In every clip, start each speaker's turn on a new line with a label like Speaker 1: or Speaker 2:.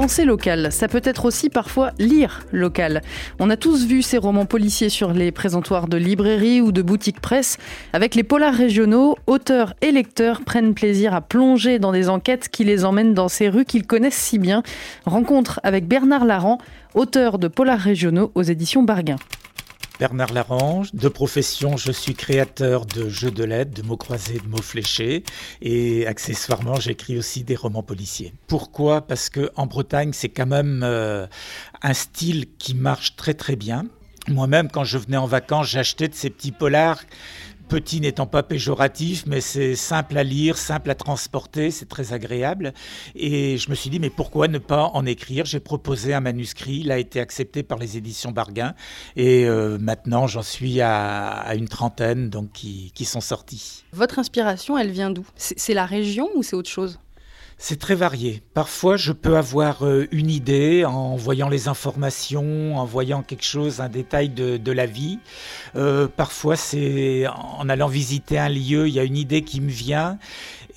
Speaker 1: Penser local, ça peut être aussi parfois lire local. On a tous vu ces romans policiers sur les présentoirs de librairies ou de boutiques presse. Avec les polars régionaux, auteurs et lecteurs prennent plaisir à plonger dans des enquêtes qui les emmènent dans ces rues qu'ils connaissent si bien. Rencontre avec Bernard Laran, auteur de polars régionaux aux éditions Barguin.
Speaker 2: Bernard Larange. De profession, je suis créateur de jeux de lettres, de mots croisés, de mots fléchés. Et accessoirement, j'écris aussi des romans policiers. Pourquoi? Parce que en Bretagne, c'est quand même euh, un style qui marche très très bien. Moi-même, quand je venais en vacances, j'achetais de ces petits polars Petit n'étant pas péjoratif, mais c'est simple à lire, simple à transporter, c'est très agréable. Et je me suis dit, mais pourquoi ne pas en écrire? J'ai proposé un manuscrit, il a été accepté par les éditions Barguin. Et euh, maintenant, j'en suis à, une trentaine donc, qui, qui sont sortis.
Speaker 1: Votre inspiration, elle vient d'où? C'est la région ou c'est autre chose?
Speaker 2: C'est très varié. Parfois, je peux avoir euh, une idée en voyant les informations, en voyant quelque chose, un détail de, la vie. Euh, parfois, c'est en allant visiter un lieu, il y a une idée qui me vient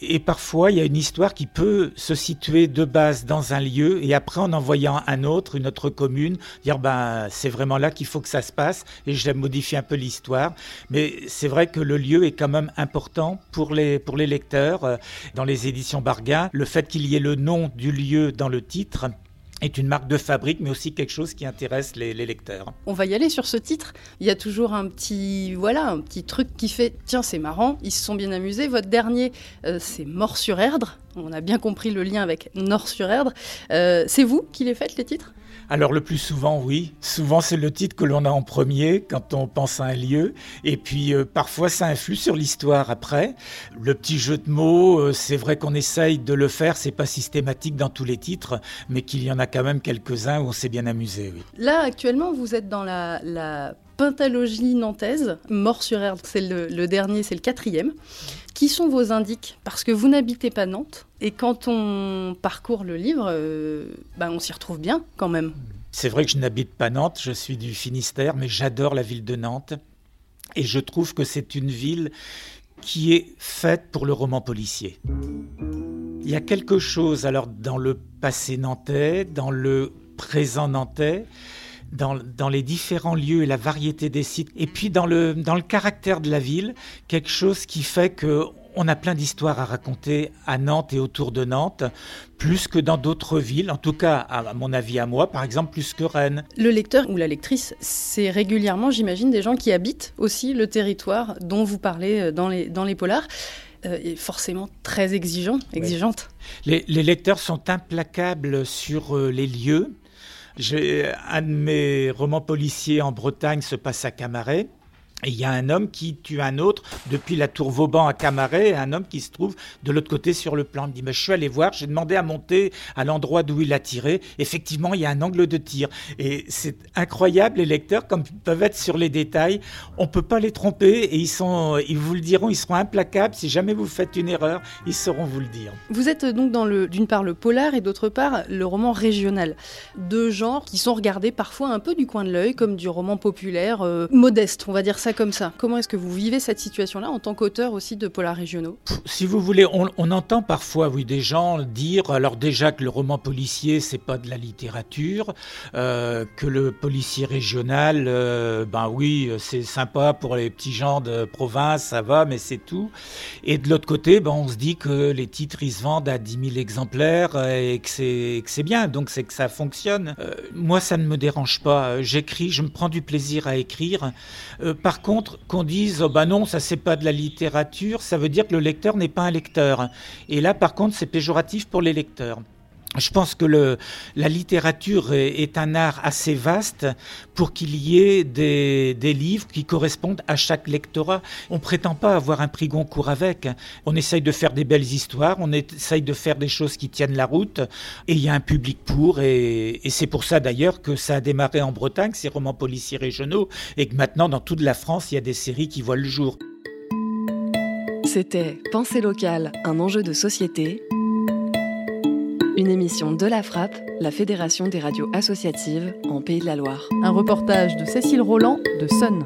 Speaker 2: et parfois, il y a une histoire qui peut se situer de base dans un lieu et après, en envoyant un autre, une autre commune, dire ben c'est vraiment là qu'il faut que ça se passe et je modifie un peu l'histoire. Mais c'est vrai que le lieu est quand même important pour les, pour les lecteurs. Euh, dans les éditions Bargain, fait qu'il y ait le nom du lieu dans le titre, est une marque de fabrique, mais aussi quelque chose qui intéresse les, lecteurs.
Speaker 1: On va y aller sur ce titre. Il y a toujours un petit, voilà, un petit truc qui fait, tiens, c'est marrant, ils se sont bien amusés. Votre dernier, euh, c'est Mort sur Erdre. On a bien compris le lien avec Nord sur Erdre. Euh, c'est vous qui les faites, les titres?
Speaker 2: Alors le plus souvent, oui. Souvent, c'est le titre que l'on a en premier quand on pense à un lieu. Et puis, euh, parfois, ça influe sur l'histoire après. Le petit jeu de mots, euh, c'est vrai qu'on essaye de le faire. C'est pas systématique dans tous les titres, mais qu'il y en a quand même quelques-uns où on s'est bien amusé.
Speaker 1: Là, actuellement, vous êtes dans la, la Pentalogie nantaise, Mort sur Erdre, c'est le, dernier, c'est le quatrième. Qui sont vos indices Parce que vous n'habitez pas Nantes, et quand on parcourt le livre, euh, ben on s'y retrouve bien quand même.
Speaker 2: C'est vrai que je n'habite pas Nantes, je suis du Finistère, mais j'adore la ville de Nantes. Et je trouve que c'est une ville qui est faite pour le roman policier. Il y a quelque chose alors dans le passé nantais, dans le présent nantais, dans, les différents lieux et la variété des sites, et puis dans le, dans le caractère de la ville, quelque chose qui fait que on a plein d'histoires à raconter à Nantes et autour de Nantes, plus que dans d'autres villes, en tout cas, à mon avis, à moi, par exemple, plus que Rennes.
Speaker 1: Le lecteur ou la lectrice, c'est régulièrement, j'imagine, des gens qui habitent aussi le territoire dont vous parlez euh, dans les, dans les polars. Euh, forcément très exigeant, exigeante.
Speaker 2: Les, les, lecteurs sont implacables sur euh, les lieux, un de mes romans policiers en Bretagne se passe à Camaret il y a un homme qui tue un autre depuis la tour Vauban à Camaret, un homme qui se trouve de l'autre côté sur le plan. Il me dit, mais je suis allé voir, j'ai demandé à monter à l'endroit d'où il a tiré. Effectivement, il y a un angle de tir. Et c'est incroyable, les lecteurs, comme ils peuvent être sur les détails. On peut pas les tromper et ils, sont, ils vous le diront, ils seront implacables. Si jamais vous faites une erreur, ils sauront vous le dire.
Speaker 1: Vous êtes donc dans le, d'une part le polar et d'autre part le roman régional. Deux genres qui sont regardés parfois un peu du coin de l'œil, comme du roman populaire, euh, modeste, on va dire ça Comment est-ce que vous vivez cette situation-là en tant qu'auteur aussi de polars régionaux
Speaker 2: Si vous voulez, on, entend parfois, oui, des gens dire, alors déjà que le roman policier, c'est pas de la littérature, euh, que le policier régional, euh, ben oui, c'est sympa pour les petits gens de province, ça va, mais c'est tout. Et de l'autre côté, ben, on se dit que les titres, ils se vendent à 10 000 exemplaires et que c'est bien, donc c'est que ça fonctionne. Euh, moi, ça ne me dérange pas. J'écris, je me prends du plaisir à écrire. par contre, qu'on dise, oh bah non, ça c'est pas de la littérature, ça veut dire que le lecteur n'est pas un lecteur. Et là, par contre, c'est péjoratif pour les lecteurs. Je pense que la littérature est, un art assez vaste pour qu'il y ait des, des, livres qui correspondent à chaque lectorat. On prétend pas avoir un prix Goncourt avec. On essaye de faire des belles histoires, on essaye de faire des choses qui tiennent la route, et il y a un public pour. Et, et c'est pour ça d'ailleurs que ça a démarré en Bretagne, ces romans policiers régionaux, et que maintenant dans toute la France, il y a des séries qui voient le jour.
Speaker 3: C'était Pensée locale, un enjeu de société Une émission de la Frappe, la Fédération des radios associatives en Pays de la Loire.
Speaker 1: Un reportage de Cécile Roland de Sun.